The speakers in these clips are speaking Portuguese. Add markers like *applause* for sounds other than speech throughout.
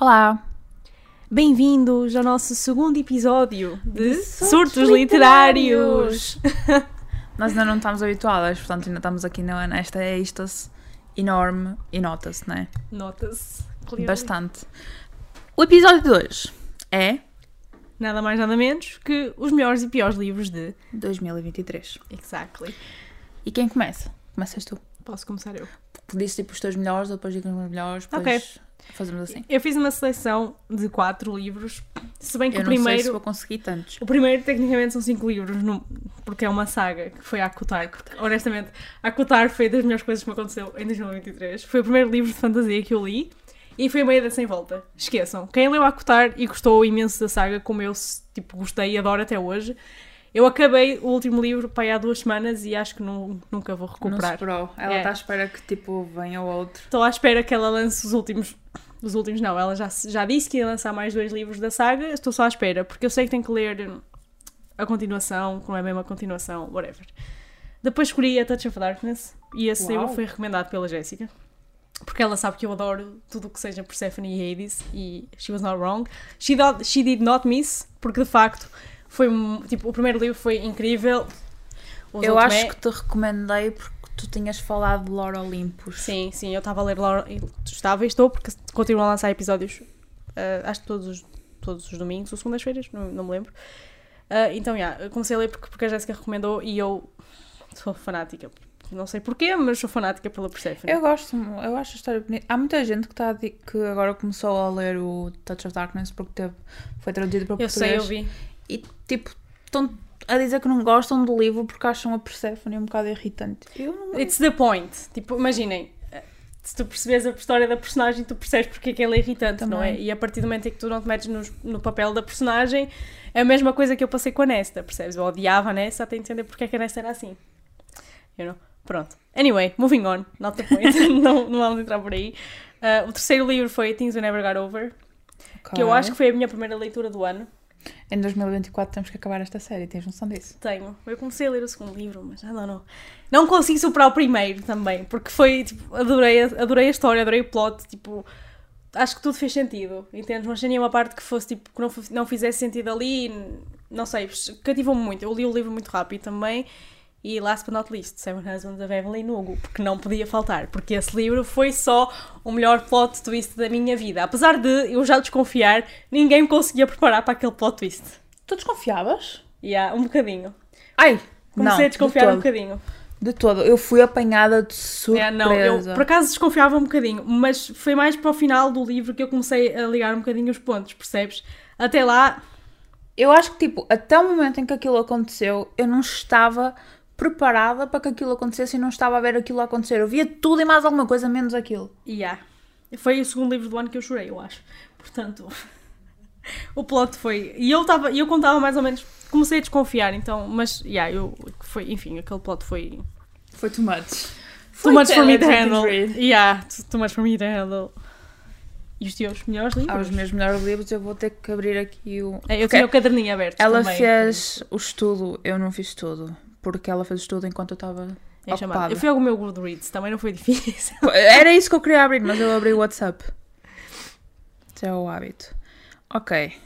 Olá! Bem-vindos ao nosso segundo episódio de, De Surtos, Surtos Literários. Nós ainda não estamos habituadas, portanto ainda estamos aqui nesta êxtase enorme e nota-se, não é? Nota-se. Bastante. O episódio de hoje é Nada mais, nada menos que os melhores e piores livros de. 2023. Exactly. E quem começa? Começas tu. Posso começar eu. Disse tipo os teus melhores, depois digo os meus melhores, depois fazemos assim. Eu fiz uma seleção de quatro livros, se bem que Eu o não sei se primeiro. vou conseguir tantos. O primeiro, tecnicamente, são cinco livros, no- porque é uma saga que foi a Acotar. Honestamente, a Acotar foi das melhores coisas que me aconteceu em 2023. Foi o primeiro livro de fantasia que eu li e foi meio da sem volta. Esqueçam. Quem leu a Acotar e gostou imenso da saga, como eu tipo, gostei e adoro até hoje, eu acabei o último livro para aí há duas semanas e acho que nu- nunca vou Não recuperar. superou. Ela É. está à espera que tipo venha o outro. Estou à espera que ela lance os últimos. Os últimos não, ela já, já disse que ia lançar mais dois livros da saga, estou só à espera, porque eu sei que tenho que ler a continuação, que não é mesmo a continuação, whatever. Depois escolhi a Touch of Darkness e esse Uau. livro foi recomendado pela Jéssica, porque ela sabe que eu adoro tudo o que seja Persephone e Hades e she was not wrong. She, did- she did not miss, porque de facto foi tipo, o primeiro livro foi incrível. Os Eu acho é- que te recomendei porque tu tinhas falado de Laura Olympus. Sim, sim, eu estava a ler Laura. e Estava e estou, porque continuam a lançar episódios, ah, acho que todos os, todos os domingos ou segundas-feiras, não, não me lembro. Ah, então, já, eu comecei a ler porque, porque a Jéssica recomendou e eu sou fanática. Não sei porquê, mas sou fanática pela Persephone. Eu gosto, eu acho a história bonita. Há muita gente que, está a di- que agora começou a ler o Touch of Darkness porque teve, foi traduzido para Eu português. sei, eu vi. E tipo, estão a dizer que não gostam do livro porque acham a Persephone um bocado irritante. Eu não It's the point. Tipo, imaginem, eh, se tu percebes a história da personagem, tu percebes porque é que ela é irritante, não é? Também. E a partir do momento em que tu não te metes no, no papel da personagem, é a mesma coisa que eu passei com a Nesta, percebes? Eu odiava a Nesta até entender porque é que a Nesta era assim. You know? Pronto. Anyway, moving on. Not the point. *laughs* não, não vamos entrar por aí. Ah, o terceiro livro foi Things We Never Got Over, que eu acho que foi a minha primeira leitura do ano. Em 2024 temos que acabar esta série, tens noção disso? Tenho. Eu comecei a ler o segundo livro, mas não, não. Não consigo superar o primeiro também, porque foi, tipo, adorei, a- adorei a história, adorei o plot, tipo, acho que tudo fez sentido, entendes? Mas tinha uma parte que fosse, tipo, que não, não fizesse sentido ali, não sei, cativou-me muito. Eu li o livro muito rápido também, e last but not least, Seven Husbands of Evelyn Hugo, porque não podia faltar, porque esse livro foi só o melhor plot twist da minha vida. Apesar de eu já desconfiar, ninguém me conseguia preparar para aquele plot twist. Tu desconfiavas? Há um bocadinho. Ai! Comecei não, a desconfiar de um bocadinho. De todo. Eu fui apanhada de É, surpresa. não, eu por acaso desconfiava um bocadinho, mas foi mais para o final do livro que eu comecei a ligar um bocadinho os pontos, percebes? Até lá, Eu acho que, tipo, até o momento em que aquilo aconteceu, eu não estava preparada para que aquilo acontecesse e não estava a ver aquilo acontecer. Eu via tudo e mais alguma coisa, menos aquilo. yeah. foi o segundo livro do ano que eu chorei, eu acho. Portanto, *laughs* o plot foi. E eu estava, e eu contava mais ou menos, comecei a desconfiar, então, mas, yeah, eu, foi, enfim, aquele plot foi. Foi too much. Too much for me to handle. Yeah, too- too much for me to handle. E os teus melhores livros? Aos meus melhores livros, eu vou ter que abrir aqui o. É, eu tinha o caderninho aberto. Ela também, fez o estudo, eu não fiz tudo. Porque ela fez o estudo enquanto eu estava É ocupada. Eu fui ao meu Goodreads, também não foi difícil. *laughs* Era isso que eu queria abrir, mas eu abri o WhatsApp. Isso é o hábito. Ok.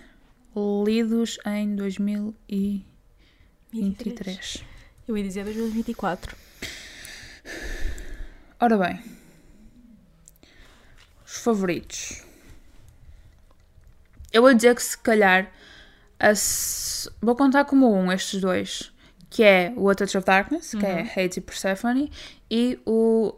Lidos em 2023. Eu ia dizer 2024. Ora bem. Os favoritos. Eu vou dizer que se calhar. Vou contar como um estes dois. Que é o A Touch of Darkness, que é Hades e Persephone. E o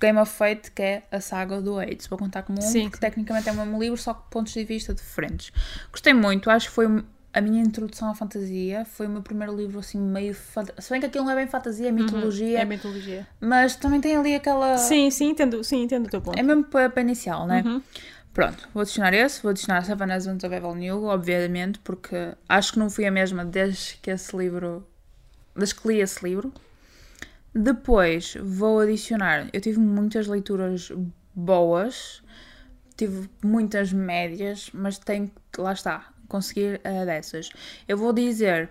Game of Fate, que é a saga do Hades. Vou contar como um, Sim, porque sim. tecnicamente é o mesmo livro, só que pontos de vista diferentes. Gostei muito, acho que foi a minha introdução à fantasia. Foi o meu primeiro livro assim meio. fanta- Se bem que aquilo não é bem fantasia, é mitologia. É mitologia. Mas também tem ali aquela. Sim, sim, entendo, sim, entendo o teu ponto. É mesmo para, para inicial, não é? Uhum. Pronto, vou adicionar esse, vou adicionar Seven Husbands of Evelyn Hugo, obviamente, porque acho que não fui a mesma desde que esse livro. Desde que li esse livro. Depois vou adicionar. Eu tive muitas leituras boas, tive muitas médias, mas tenho que. lá está, conseguir a dessas. Eu vou dizer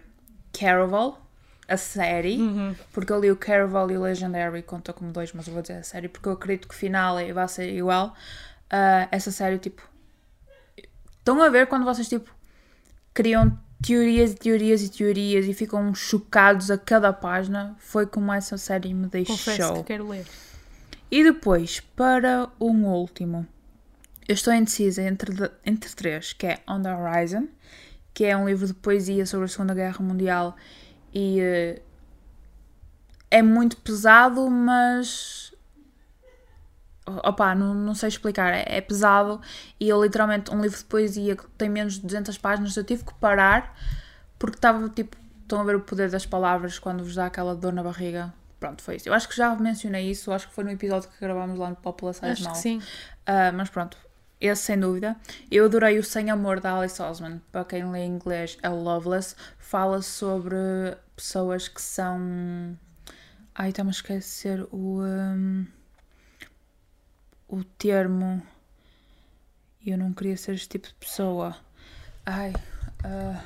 Caraval, a série, Uhum. porque eu li o Caraval e o Legendary, conta como dois, mas eu vou dizer a série, porque eu acredito que o final é- vai ser igual. Ah, essa série, tipo. Estão a ver quando vocês, tipo, criam teorias e teorias e teorias e ficam chocados a cada página? Foi como essa série me Confesso deixou. que quero ler. E depois, para um último, eu estou indecisa entre, entre três, que é On the Horizon, que é um livro de poesia sobre a Segunda Guerra Mundial e eh, é muito pesado, mas opá, não, não sei explicar, é, é pesado e eu literalmente, um livro de poesia que tem menos de 200 páginas, eu tive que parar porque estava tipo, estão a ver o poder das palavras quando vos dá aquela dor na barriga. Pronto, foi isso. Eu acho que já mencionei isso, acho que foi no episódio que gravámos lá no População Acho que sim. Uh, mas pronto, esse sem dúvida. Eu adorei o Sem Amor da Alice Osman. Para quem lê inglês, é Loveless. Fala sobre pessoas que são. Ai, estava a esquecer o. um, o termo. Eu não queria ser este tipo de pessoa. Ai. uh,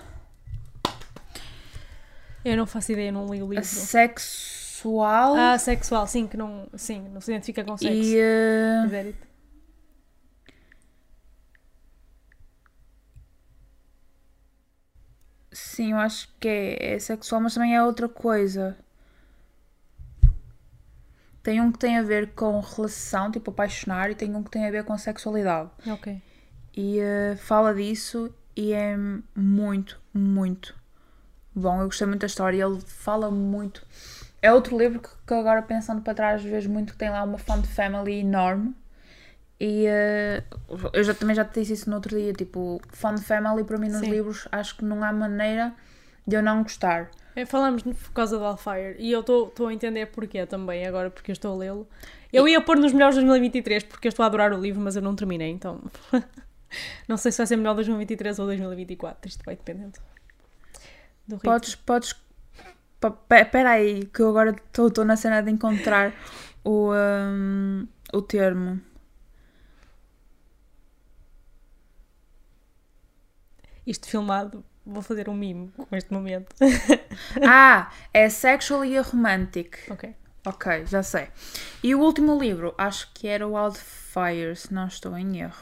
Eu não faço ideia, não li o livro. sexual. Ah, sexual, sim, que não, sim, não se identifica com sexo. e. uh? Sim, eu acho que é, é sexual, mas também é outra coisa. Tem um que tem a ver com relação, tipo apaixonar, e tem um que tem a ver com sexualidade. Ok. E eh, fala disso e é muito, muito bom. Eu gostei muito da história. Ele fala muito. É outro livro que, que agora pensando para trás vejo muito que tem lá uma font family enorme. E eh, eu já, também já te disse isso no outro dia. Tipo, font family para mim nos Sim. livros acho que não há maneira de eu não gostar. É, Falamos por causa do Alfire e eu estou a entender porquê também agora, porque eu estou a lê-lo. Eu ia pôr nos melhores de 2023 porque eu estou a adorar o livro, mas eu não terminei, então *laughs* não sei se vai ser melhor 2023 ou 2024, isto vai dependendo do ritmo. Podes, podes. Espera aí, que eu agora estou na cena de encontrar o, hum, o termo. Isto filmado, vou fazer um mimo com este momento. *laughs* Ah, é Sexually Romantic. ok. Ok, já sei. E o último livro, acho que era Wildfire, se não estou em erro.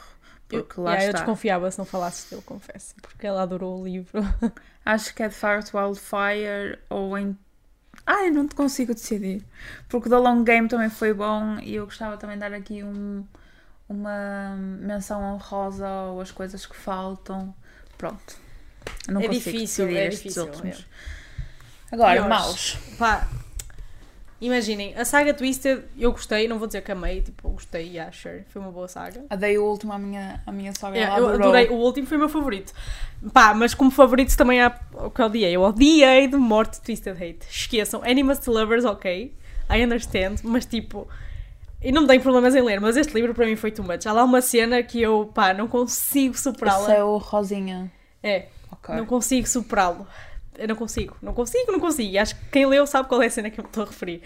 Porque lá Yeah, eu está. desconfiava se não falasses dele, confesso, porque ela adorou o livro. *laughs* Acho que é de facto Wildfire ou em. Ai, não te consigo decidir. Porque o The Long Game também foi bom e eu gostava também de dar aqui um, uma menção honrosa ou as coisas que faltam. Pronto. Não É consigo difícil, decidir é estes difícil, últimos. Agora, Piores. maus. Pá, imaginem, a saga Twisted eu gostei, não vou dizer que amei, tipo, eu gostei, yeah, sure, foi uma boa saga. Dei o último à minha, à minha sogra. Yeah, eu adorei, o último foi o meu favorito. Pá, mas como favoritos também há o que eu odiei. Eu odiei de morte Twisted Hate. Esqueçam, Animals to Lovers, ok, I understand, mas tipo. E não tenho problemas em ler, mas este livro para mim foi too much. Há lá uma cena que eu, pá, não consigo Esse superá-la. é o Rosinha. É, Ok. não consigo superá-lo. Eu não consigo, não consigo, não consigo. E acho que quem leu sabe qual é a cena que eu estou a referir.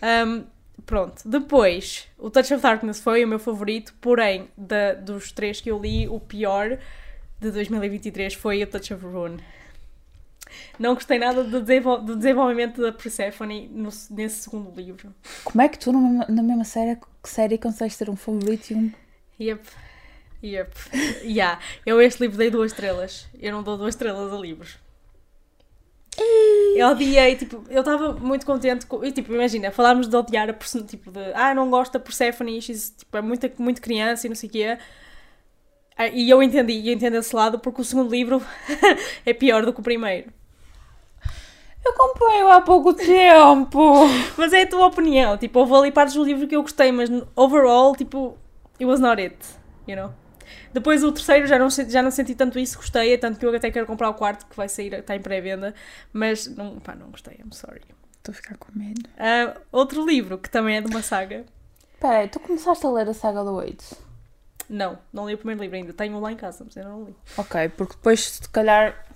Ahm, pronto, depois, o Touch of Darkness foi o meu favorito, porém, dos três que eu li, o pior de 2023 foi o Touch of Ruin. Não gostei nada do, desenvol- do desenvolvimento da Persephone no- nesse segundo livro. Como é que tu, na mesma série, série consegues ter um favorito e um. Yep. Yep. yeah. Eu este livro dei duas estrelas. Eu não dou duas estrelas a livros. Eu odiei, tipo, eu estava muito contente com. E, tipo, imagina, falámos de odiar a person... tipo, de ah, não gosto da Persephone, she's, tipo, é muito, muito criança e não sei o quê. Ah, E eu entendi, eu entendo esse lado porque o segundo livro *laughs* é pior do que o primeiro. Eu comprei-o há pouco tempo! Mas é a tua opinião, tipo, houve ali partes do livro que eu gostei, mas overall, tipo, it was not it, you know? Depois o terceiro já não, já não senti tanto isso, gostei, é tanto que eu até quero comprar o quarto que vai sair, está em pré-venda, mas não, pá, não gostei, I'm sorry. Estou a ficar com medo. Ah, outro livro que também é de uma saga, Espera aí, tu começaste a ler a saga do Waits? não, não li o primeiro livro ainda, tenho lá em casa, mas eu não li. Ok, porque depois, se calhar,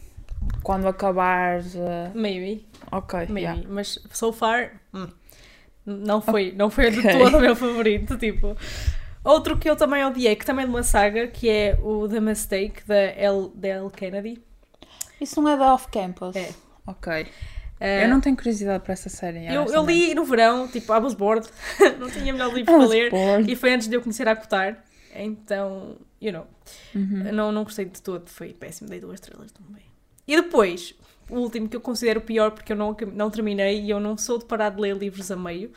quando acabares. uh, Maybe, Ok, maybe, yeah. mas so far, hum, não foi, não foi de todo o *laughs* meu favorito, tipo. Outro que eu também odiei, que também é de uma saga, que é o The Mistake, da L, da L. Kennedy. Isso não é da off-campus? É. Ok. Eh, Eu não tenho curiosidade para essa série. eu, eu li no verão, tipo, I was bored, *laughs* não tinha melhor livro para ler. bored. E foi antes de eu conhecer a Cotar. Então, you know, Uhum. não, não gostei de todo, foi péssimo, dei duas estrelas também. E depois, o último que eu considero pior porque eu não, não terminei e eu não sou de parar de ler livros a meio,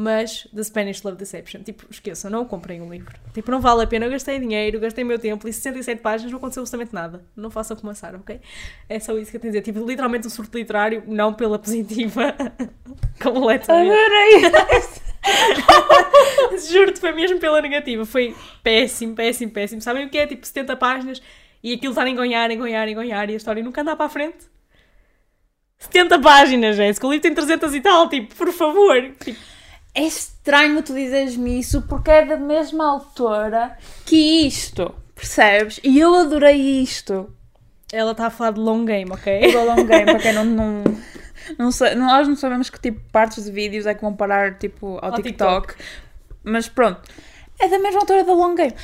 mas The Spanish Love Deception. Tipo, esqueçam, não comprem um livro. Tipo, não vale a pena, eu gastei dinheiro, gastei meu tempo, li 67 páginas, não aconteceu absolutamente nada. Não façam como a Sara, ok? É só isso que eu tenho a dizer. Tipo, literalmente um surto literário, não pela positiva, *laughs* completamente. Adorei! *laughs* Juro-te, foi mesmo pela negativa. Foi péssimo, péssimo, péssimo. Sabem o que é? Tipo 70 páginas e aquilo estar a engonhar, engonhar, engonhar e a história nunca anda para a frente. 70 páginas, Jéssica. O livro tem 300 e tal. Tipo, por favor. Tipo, É estranho tu dizeres-me isso porque é da mesma autora que isto, percebes? E eu adorei isto. ela está a falar de long game, ok? The Long Game, para quem não, não, *laughs* não sei, nós não sabemos que tipo partes de vídeos é que vão parar tipo ao, Ao TikTok. Mas pronto, é da mesma autora da Long Game.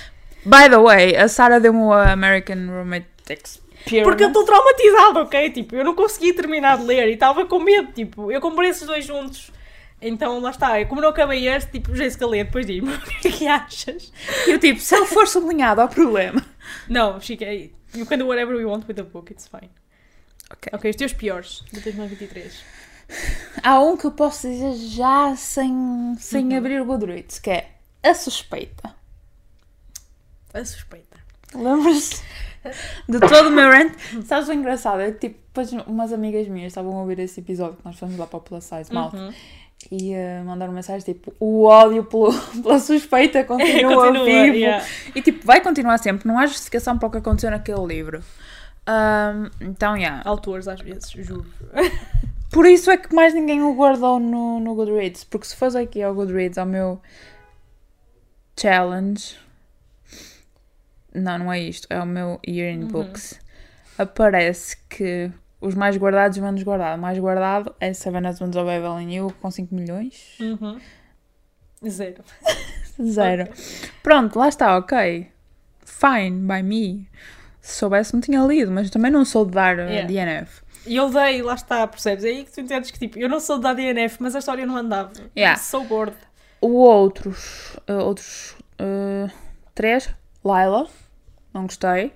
By the way, a Sarah deu-me o American Roommate Experience. Porque eu estou traumatizada, ok? Tipo, eu não consegui terminar de ler e estava com medo. Tipo, eu comprei esses dois juntos. Então lá está. Eu, como não acabei este, tipo, Jéssica lê, depois diz-me *laughs* o que é que achas? E eu tipo, se ele for sublinhado, há problema. Não, fiquei. You can do whatever you want with the book, it's fine. Ok. Ok, os teus piores de 2023. Há um que eu posso dizer já sem, sem Uhum. abrir o Goodreads, que é A Suspeita. A suspeita. Lembras-te de todo o meu rant? Sabes o engraçado? É que tipo, depois umas amigas minhas estavam a ouvir esse episódio que nós fomos lá para o Plus Size Mouth Uhum. E eh, mandaram mensagem tipo: o ódio pelo, *laughs* pela suspeita *laughs* continua, Continua, vivo. yeah. E tipo, vai continuar sempre, não há justificação para o que aconteceu naquele livro. Ahm, então, yeah. Autores às vezes, juro. *laughs* Por isso é que mais ninguém o guardou no, no Goodreads. Porque se fosse aqui ao Goodreads, ao meu challenge. Não, não é isto. É o meu Year in Uhum. Books. Aparece que os mais guardados e menos guardados. O mais guardado é Seven Husbands of Evelyn Hugo com 5 milhões. Uhum. Zero. *laughs* Zero. Pronto, lá está, ok. Fine, by me. Se soubesse, não tinha lido, mas também não sou de dar uh, Yeah. DNF. E eu dei, lá está, percebes? É aí que tu entendes que tipo, eu não sou da DNF, mas a história não andava. Yeah. Sou gordo. O outros, uh, outros uh, três, Lila, não gostei.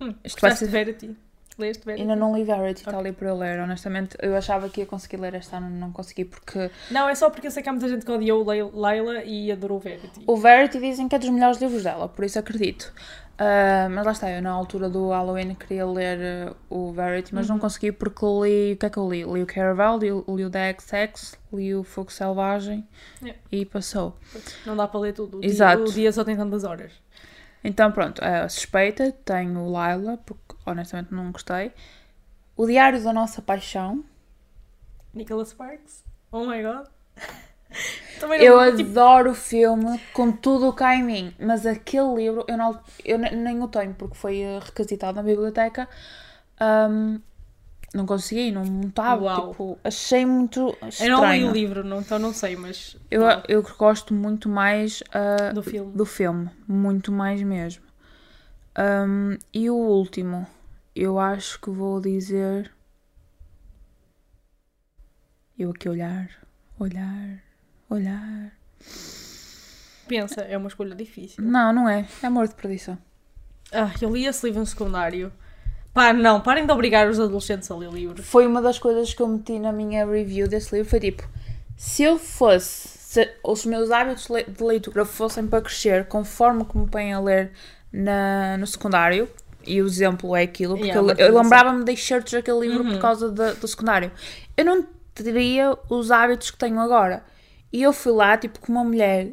Hum, Isto vai ser- de Verity? Leste Verity? Ainda não li Verity, está ali para eu ler. Honestamente, eu achava que ia conseguir ler este ano, não consegui, porque Não, é só porque eu sei que há muita gente que odiou Lay- Layla e adorou Verity. o Verity dizem que é dos melhores livros dela, por isso acredito. Uh, mas lá está, eu na altura do Halloween queria ler uh, o Verity, mas não consegui porque li. O que é que eu li? Li o Caraval, li, o- li o The XX, li o Fogo Selvagem Yeah. e passou. Não dá para ler tudo. O dia- Exato. o dia só tem tantas horas. Então pronto, a suspeita, tenho o Lila, porque honestamente não gostei. O Diário da Nossa Paixão. Nicholas Sparks. Oh my god. *laughs* Não- Eu tipo, adoro o filme com tudo o que há em mim, mas aquele livro eu, não, eu ne- nem o tenho porque foi eh, requisitado na biblioteca. Ahm, não consegui, não. Uau. Tipo, achei muito eu estranho. não li o livro, não, então não sei, mas. Eu, eu gosto muito mais ah, do filme. do filme, muito mais mesmo. Ahm, e o último, eu acho que vou dizer. Eu aqui olhar, olhar, olhar. Pensa, é uma escolha difícil. Não, não é. É amor de perdição. Ah, eu li esse livro no secundário. Pá, não, parem de obrigar os adolescentes a ler livros. Foi uma das coisas que eu meti na minha review desse livro. Foi tipo: se eu fosse, se os meus hábitos de leitura fossem para crescer conforme que me põem a ler na, no secundário, e o exemplo é aquilo, porque Yeah, eu, eu transição. lembrava-me das shirts daquele livro Uhum. por causa da- do secundário. Eu não teria os hábitos que tenho agora. E eu fui lá, tipo, com uma mulher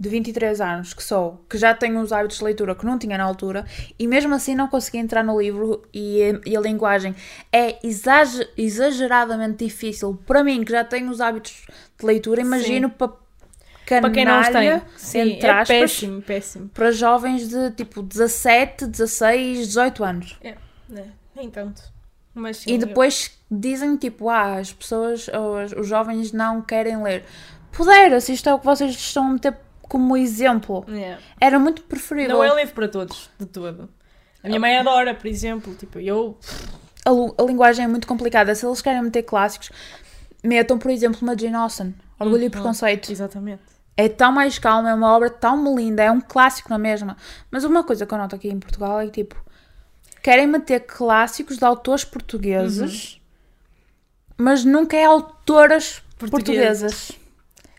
de 23 anos, que sou, que já tenho os hábitos de leitura que não tinha na altura, e mesmo assim não consegui entrar no livro e, a- e a linguagem é exage- exageradamente difícil. Para mim, que já tenho os hábitos de leitura, imagino para Para quem não os tem. canalha, Sim, entre é aspas, péssimo, péssimo. para jovens de tipo 17, 16, 18 anos. É, é, nem tanto. Mas sim, E eu- depois dizem tipo, ah, as pessoas, ou as- os jovens não querem ler. Pudera, se isto é o que vocês estão a meter como exemplo. Yeah. Era muito preferível. Não é livro para todos, de todo. A minha mãe adora, por exemplo. Tipo, eu. a, a linguagem é muito complicada. Se eles querem meter clássicos, metam, por exemplo, uma Jane Austen, Orgulho e Uhum. Preconceito. Exatamente. É tão mais calma, é uma obra tão linda, é um clássico na mesma. Mas uma coisa que eu noto aqui em Portugal é que, tipo, querem meter clássicos de autores portugueses, mas nunca é autoras portuguesas.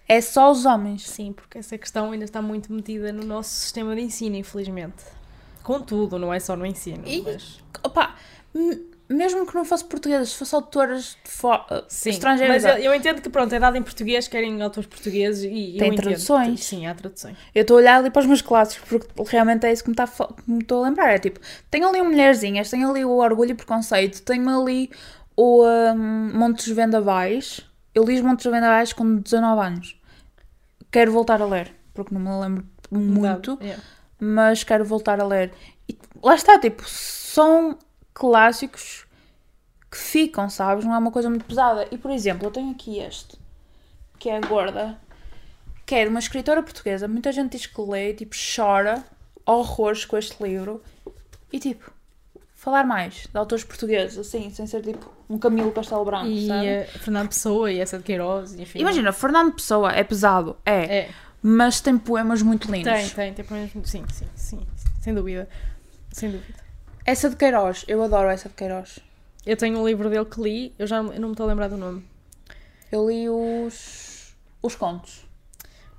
É só os homens. Sim, porque essa questão ainda está muito metida no nosso sistema de ensino, infelizmente. Contudo, não é só no ensino. E- mas... Opa, mesmo que não fosse portuguesas, se fosse autoras uh, Sim, estrangeiras. mas eu, eu entendo que pronto, é dado em português, querem autores portugueses e Tem entendo. traduções. Sim, há traduções. Eu estou a olhar ali para os meus clássicos, porque realmente é isso que me, que me estou a lembrar. É tipo, tenho ali o Mulherzinhas, tenho ali o Orgulho e Preconceito, tenho ali o um, Montes Vendavais. Eu li os Montes Vendavais com 19 anos. Quero voltar a ler, porque não me lembro muito, yeah. mas quero voltar a ler. E lá está, tipo, são clássicos que ficam, sabes? Não é uma coisa muito pesada. E por exemplo, eu tenho aqui este, que é a Gorda, que é de uma escritora portuguesa. Muita gente diz que lê, tipo, chora horrores com este livro. E tipo, falar mais de autores portugueses, assim, sem ser tipo um Camilo Castelo Branco, E sabe? eh, Fernando Pessoa e essa de Queiroz, enfim. Imagina, Fernando Pessoa é pesado, é, É, mas tem poemas muito lindos. tem, tem, tem pelo menos. Sim, sim, sim. Sem dúvida. Sem dúvida. Essa de Queiroz, eu adoro essa de Queiroz. Eu tenho um livro dele que li, eu já não eu não me estou a lembrar do nome. Eu li os, os contos.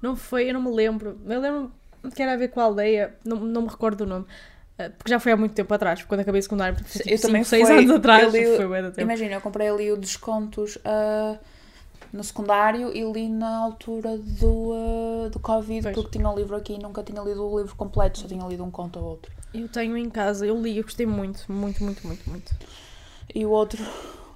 Não foi, eu não me lembro. Eu lembro que era a ver com a aldeia, não, não me recordo do nome. Eh, Porque já foi há muito tempo atrás, quando acabei o secundário, porque foi, Eu tipo, também 6 foi- anos atrás, eu li- foi da tempo. Imagina, eu comprei ali o descontos ah, no secundário e li na altura do, ah, do Covid, Pois. porque tinha o livro aqui e nunca tinha lido o livro completo, só tinha lido um conto ou outro. Eu tenho em casa, eu li, eu gostei muito, muito, muito, muito, muito. E o outro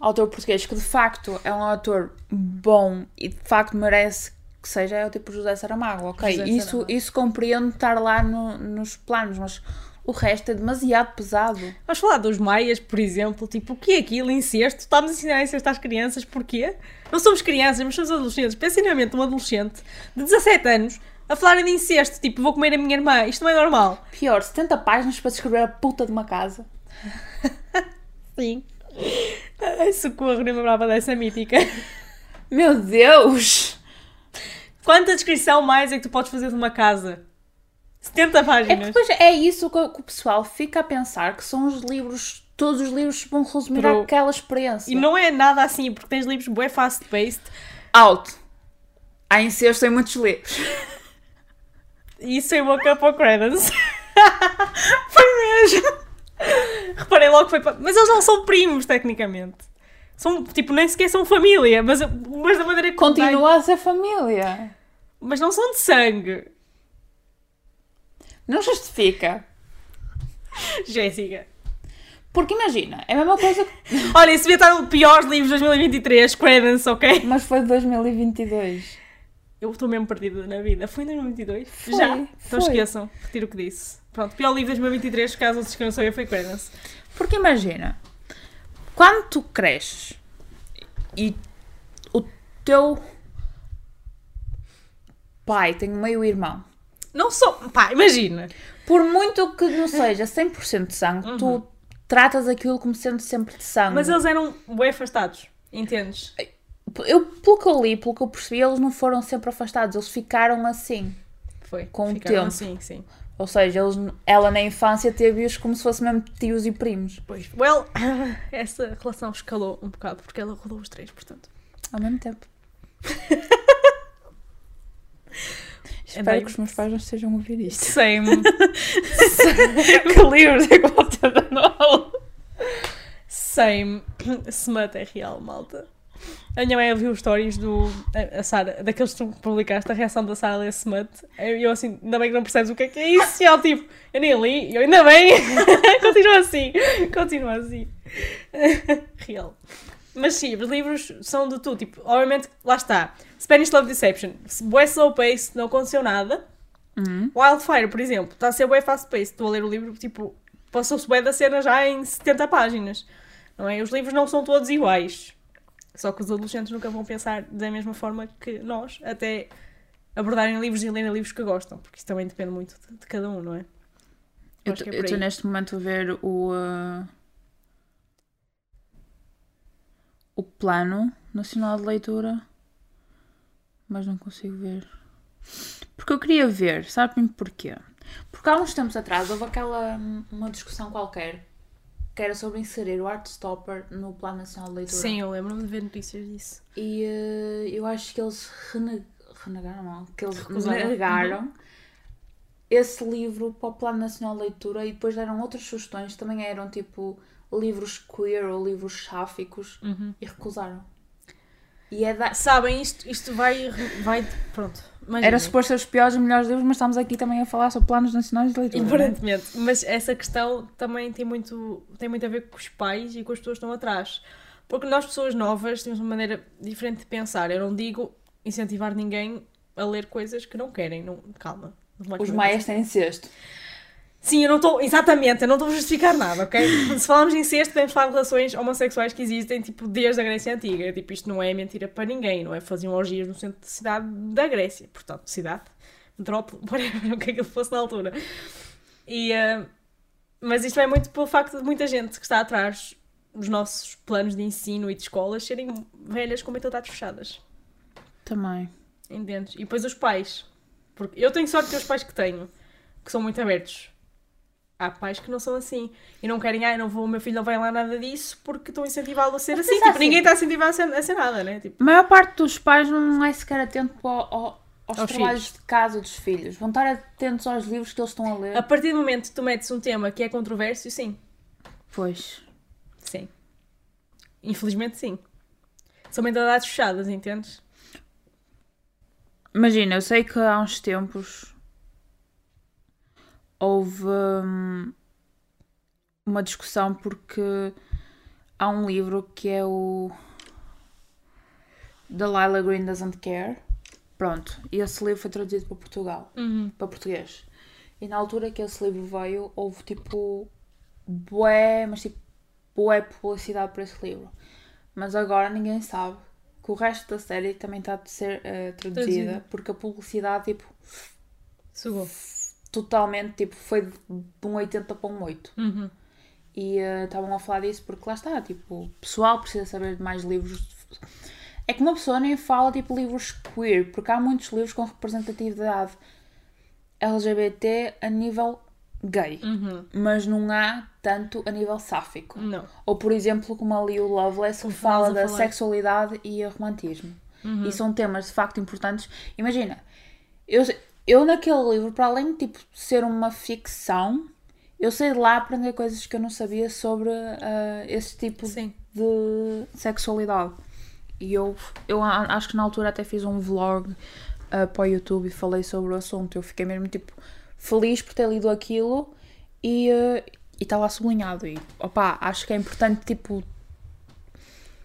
autor português, que de facto é um autor bom e de facto merece que seja, é o tipo José Saramago, ok? José isso, Saramago. isso compreendo estar lá no- nos planos, mas o resto é demasiado pesado. Vamos falar dos maias, por exemplo, tipo, o que é aquilo, incesto? Estamos a ensinar incesto às crianças, porquê? Não somos crianças, mas somos adolescentes. Mente de um adolescente de 17 anos a falarem de incesto, tipo, vou comer a minha irmã, isto não é normal. Pior, 70 páginas para descrever a puta de uma casa. *laughs* Sim. Ai, socorro, nem me lembrava dessa mítica. Meu Deus! Quanta descrição mais é que tu podes fazer de uma casa? 70 É páginas. porque depois é isso que, o- pessoal fica a pensar que são os livros, todos os livros vão resumir Pro- aquela experiência. E não é nada assim, porque tens livros bué fast-paced Alto. Há incesto em muitos livros. e isso é boca para o Credence. *laughs* Foi mesmo. Reparei logo que foi. pa- Mas eles não são primos, tecnicamente. São, tipo, nem sequer são família, mas, mas da maneira que. Continua a ser família. Mas não são de sangue. Não justifica. Jéssica. Porque imagina, é a mesma coisa que... *laughs* Olha, esse devia estar no piores livros de 2023, Credence, ok? Mas foi de 2022. Eu estou mesmo perdida na vida. Foi em 2022? Foi, Já. Então foi. esqueçam. Retiro o que disse. Pronto, pior livro de 2023, caso vocês queiram saber, foi Credence. Porque imagina, quando tu cresces e o teu pai tem meio irmão, Não sou. Pá, imagina. por muito que não seja 100% de sangue, tu tratas aquilo como sendo sempre de sangue. Mas eles eram bem afastados. Entendes? Eu, pelo que eu li, pelo que eu percebi, eles não foram sempre afastados, eles ficaram assim. Foi. Com o tempo. Assim, sim. Ou seja, eles, ela na infância teve-os como se fossem mesmo tios e primos. Pois. Well, *laughs* essa relação escalou um bocado, porque ela rodou os três, portanto. Ao mesmo tempo. *laughs* Espero que os meus pais não estejam a ouvir isto. Same. *laughs* que livros é que novo? Same. Smut é real, malta. A minha mãe viu stories do. A, a Sara, daqueles que tu publicaste, a reação da Sara ler Smut. E eu assim, ainda bem que não percebes o que é que é isso. E ela tipo, eu nem li, e eu ainda bem. *laughs* continua assim, continua assim. *laughs* Real. Mas sim, os livros são de tudo. Tipo, obviamente, lá está. Spanish Love Deception. Bué slow pace, não aconteceu nada. Wildfire, por exemplo, está a ser bué fast pace. Estou a ler o livro, tipo, passou-se bué da cena já em 70 páginas. Não é? Os livros não são todos iguais. Só que os adolescentes nunca vão pensar da mesma forma que nós, até abordarem livros e lerem livros que gostam, porque isso também depende muito de, de cada um, não é? Eu é estou neste momento a ver o. uh, o Plano Nacional de Leitura, mas não consigo ver. Porque eu queria ver, sabem porquê? Porque há uns tempos atrás houve aquela uma discussão qualquer que era sobre inserir o Artstopper no Plano Nacional de Leitura. Sim, eu lembro-me de ver notícias disso. E eh, eu acho que eles rene- renegaram, não, que eles Recusaram. negaram esse livro para o Plano Nacional de Leitura e depois deram outras sugestões, também eram tipo livros queer ou livros sáficos e recusaram. E é da... Sabem, isto, isto vai, vai. Pronto. imaginem. Era suposto ser os piores e melhores livros, mas estamos aqui também a falar sobre planos nacionais de leitura. é? Aparentemente. Mas essa questão também tem muito, tem muito a ver com os pais e com as pessoas que estão atrás. Porque nós, pessoas novas, temos uma maneira diferente de pensar. Eu não digo incentivar ninguém a ler coisas que não querem. Não, calma. Não vai Os comer maias têm cesto. Sim, eu não estou. Exatamente, eu não estou a justificar nada, ok? Se falarmos em incesto, podemos falar de relações homossexuais que existem, tipo, desde a Grécia Antiga. Tipo, isto não é mentira para ninguém, não é? Faziam orgias no centro de cidade da Grécia. Portanto, cidade, metrópole, *laughs* whatever, o que é que ele fosse na altura. E, eh, mas isto é muito pelo facto de muita gente que está atrás dos nossos planos de ensino e de escolas serem velhas com mentalidades fechadas. Também. Entendes? E depois os pais. Porque eu tenho sorte de ter os pais que tenho, que são muito abertos. Há pais que não são assim. E não querem, ai, não vou, o meu filho não vai lá nada disso porque estou a incentivá-lo a ser assim. Tipo, assim. ninguém está a incentivar a ser, a ser nada, né? Tipo, A maior parte dos pais não é sequer atento ao- ao- aos, Aos trabalhos de casa dos filhos. Vão estar atentos aos livros que eles estão a ler. a partir do momento que tu metes um tema que é controverso, sim. Pois. Sim. Infelizmente, sim. São mentalidades fechadas, entendes? Imagina, eu sei que há uns tempos houve hum, uma discussão porque há um livro que é o The Lila Green Doesn't Care. Pronto, e esse livro foi traduzido para Portugal, para português. E na altura que esse livro veio, houve tipo bué, mas tipo bué publicidade para esse livro. Mas agora ninguém sabe que o resto da série também está a ser eh, traduzida, Traduzida. porque a publicidade tipo Sugou. Totalmente tipo foi de um 80 para um 8. Uhum. E eh, estavam a falar disso porque lá está, tipo, o pessoal precisa saber de mais livros. É que uma pessoa nem fala tipo livros queer, porque há muitos livros com representatividade LGBT a nível gay, Uhum. mas não há tanto a nível sáfico. Não. Ou por exemplo, como ali o Loveless que fala da falar. sexualidade e o romantismo. Uhum. E são temas de facto importantes. Imagina, eu, eu naquele livro, para além de tipo, ser uma ficção, eu sei de lá aprender coisas que eu não sabia sobre ah, esse tipo Sim. de sexualidade. E eu, eu acho que na altura até fiz um vlog ah, para o YouTube e falei sobre o assunto. Eu fiquei mesmo tipo feliz por ter lido aquilo e ah, e está lá sublinhado. E opá, acho que é importante tipo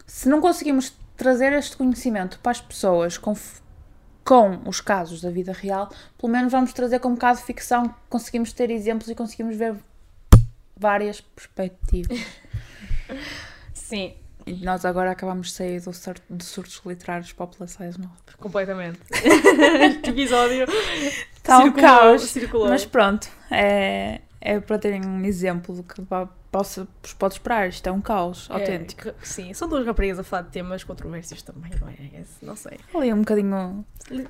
se não conseguimos trazer este conhecimento para as pessoas com, com os casos da vida real, pelo menos vamos trazer com bocado de ficção, conseguimos ter exemplos e conseguimos ver várias perspectivas. *laughs* Sim, E nós agora acabamos de sair do sur- de surtos literários populações, não? completamente. *laughs* este episódio Está um caos. circulou. Mas pronto, é, é para terem um exemplo do que vos pode esperar. Isto é um caos É, autêntico. sim, são duas raparigas a falar de temas controversos também, não é? Esse, Não sei. Ali um bocadinho.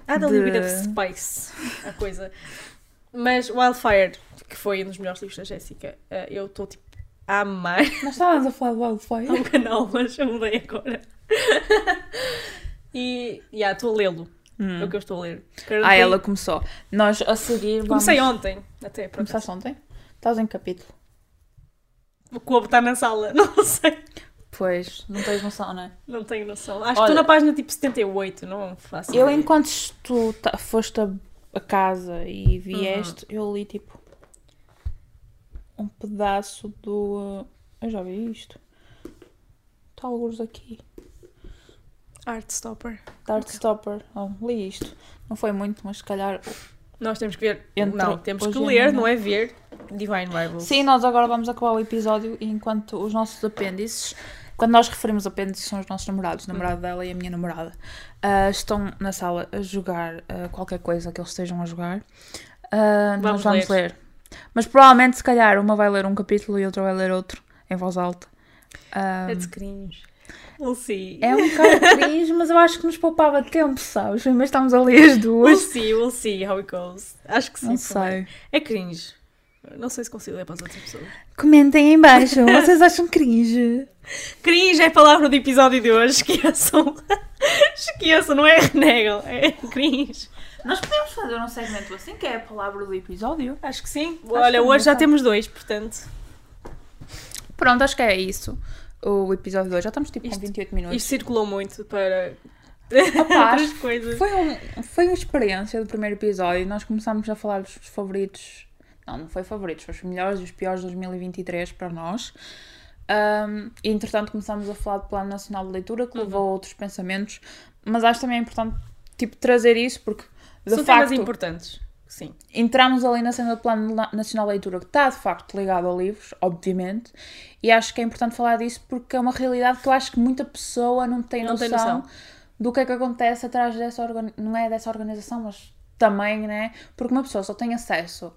Há da De- little bit of spice a coisa. Mas Wildfire, que foi um dos melhores livros da Jéssica, eh, eu estou tipo a amar *laughs* Nós estávamos a falar do Wildfire. o canal, mas eu mudei agora. *laughs* e estou a lê-lo. É o que eu estou a ler. Quero Ah, ter- ela começou. Nós a seguir vamos... Comecei ontem, até. Começaste ontem? Estás em capítulo? O Cobo está na sala, *laughs* não sei. Pois, não tens noção, não é? Não tenho noção. Acho que Olha- estou na página tipo 78, não faço Eu, ideia. enquanto tu foste a, a casa e vieste, eu li tipo um pedaço do. uh, Eu já vi isto. Está alguns aqui. Artstopper. Dartstopper. Oh, li isto. Não foi muito, mas se calhar. Nós temos que ver. Entre não, temos que ler, não é ver. Divine Rivals. Sim, nós agora vamos acabar o episódio enquanto os nossos apêndices. Quando nós referimos apêndices, são os nossos namorados, o namorado dela e a minha namorada. ah, estão na sala a jogar ah, qualquer coisa que eles estejam a jogar. Ah, nós Vamos vamos ler. Mas provavelmente, se calhar, uma vai ler um capítulo e outra vai ler outro, em voz alta. Ah, É de cringe. We'll see. É um bocado *laughs* cringe, mas eu acho que nos poupava tempo, sabes? Mas estamos ali as We'll duas. see, we'll see how it goes. Acho que sim. Não sei. É cringe. Não sei se consigo ler para as outras pessoas. Comentem em baixo, *laughs* vocês acham cringe? Cringe é a palavra do episódio de hoje. Esqueçam. *laughs* Esqueçam, não é renegam. É cringe. Nós podemos fazer um segmento assim, que é a palavra do episódio. Acho que sim. que Olha, é hoje já engraçado. temos dois, portanto. Pronto, acho que é isso. O episódio de hoje. Já estamos tipo com Isto- 28 minutos. Isto circulou muito para *laughs* Opa, outras coisas. Foi, um, foi uma experiência do primeiro episódio. Nós começámos a falar dos favoritos. Não, não foi favoritos, foi os melhores e os piores de 2023 para nós. Um, e entretanto começámos a falar do Plano Nacional de Leitura, que levou a outros pensamentos. Mas acho também importante tipo, trazer isso, porque de São temas facto importantes. Sim. entramos ali na cena do Plano Na- Nacional de Leitura, que está de facto ligado a livros, obviamente. E acho que é importante falar disso porque é uma realidade que eu acho que muita pessoa não tem, Não noção, tem noção. do que é que acontece atrás dessa organização. Não é dessa organização, mas também, né? Porque uma pessoa só tem acesso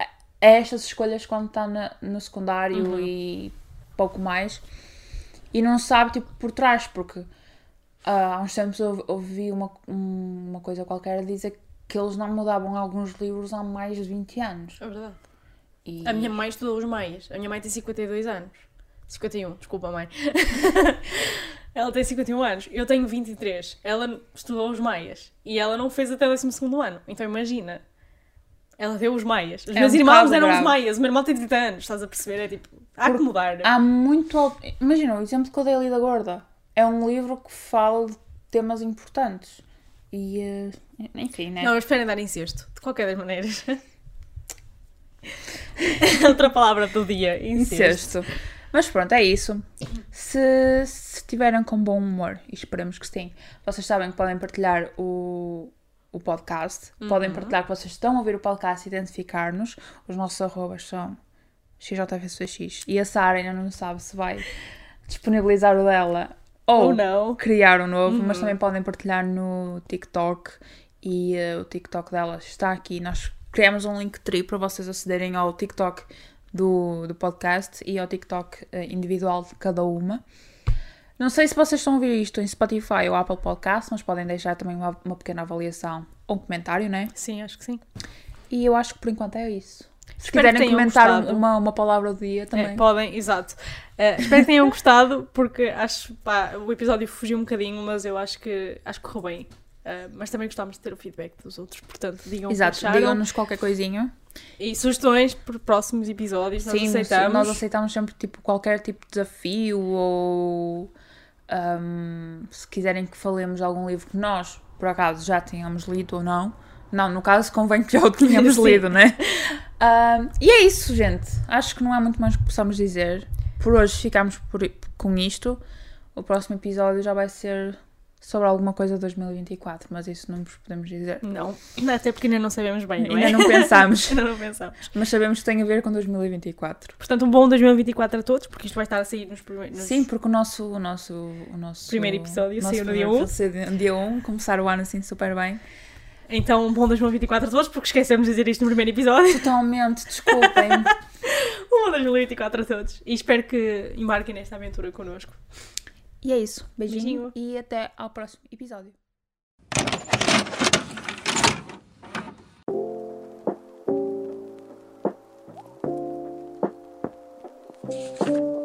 a estas escolhas quando está no secundário Uhum. e pouco mais e não sabe, tipo, por trás, porque ah, há uns tempos ouvi uma, um- uma coisa qualquer a dizer que eles não mudavam alguns livros há mais de 20 anos. É verdade. E... A minha mãe estudou os maias. A minha mãe tem 52 anos. 51, desculpa, mãe. *laughs* ela tem 51 anos. Eu tenho 23. Ela estudou os maias. E ela não fez até o 12 ano. Então imagina. Ela deu os maias. Os É meus um irmãos bocado deram os grave. maias. O meu irmão tem 30 anos. Estás a perceber? É tipo, há que mudar. Há muito. Imagina, o exemplo que eu dei ali da Gorda. É um livro que fala de temas importantes. E. eh, enfim, né? Não, mas esperem dar incesto. De qualquer das maneiras. *laughs* Outra palavra do dia. Incesto. Incesto. Mas pronto, é isso. Se, se estiverem com bom humor, e esperamos que sim, vocês sabem que podem partilhar o, o podcast. Podem partilhar que vocês estão a ouvir o podcast e identificar-nos. Os nossos arrobas são XJFSX. E a Sara ainda não sabe se vai disponibilizar o dela ou, não. criar um novo, mas também podem partilhar no TikTok e eh, o TikTok delas está aqui. Nós criamos um link tri para vocês acederem ao TikTok do, do podcast e ao TikTok eh, individual de cada uma. Não sei se vocês estão a ouvir isto em Spotify ou Apple Podcast, mas podem deixar também uma, uma pequena avaliação ou um comentário, né? Sim, acho que sim. E eu acho que por enquanto é isso. Se Espero quiserem comentar gostado. uma, uma palavra do dia também. É, podem, exato. Eh, *laughs* espero que tenham gostado, porque acho pá, o episódio fugiu um bocadinho, mas eu acho que acho que correu bem. Eh, mas também gostámos de ter o feedback dos outros, portanto, digam Exato, digam-nos qualquer coisinha. E sugestões para próximos episódios, nós Sim, aceitamos. nós aceitamos sempre tipo, qualquer tipo de desafio ou ahm, se quiserem que falemos de algum livro que nós, por acaso, já tenhamos lido ou não. Não, no caso convém que já o *laughs* tenhamos lido, né? *laughs* E é isso, gente. Acho que não há muito mais que possamos dizer. Por hoje ficamos por, com isto. O próximo episódio já vai ser sobre alguma coisa de 2024, mas isso não vos podemos dizer. Não, até porque ainda não sabemos bem, não é? Ainda não pensamos, *laughs* ainda não pensamos. mas sabemos que tem a ver com 2024. Portanto, um bom 2024 a todos, porque isto vai estar a sair nos primeiros. nos- Sim, porque o nosso, o nosso, o nosso Primeiro episódio nosso saiu no dia primeiro 1. episódio saiu no dia 1, começar o ano assim super bem. Então, um bom 2024 a todos, porque esquecemos de dizer isto no primeiro episódio. Totalmente, desculpem. *laughs* Um bom 2024 a todos. E espero que embarquem nesta aventura connosco. e é isso. Beijinho, Beijinho. e até ao próximo episódio. Thank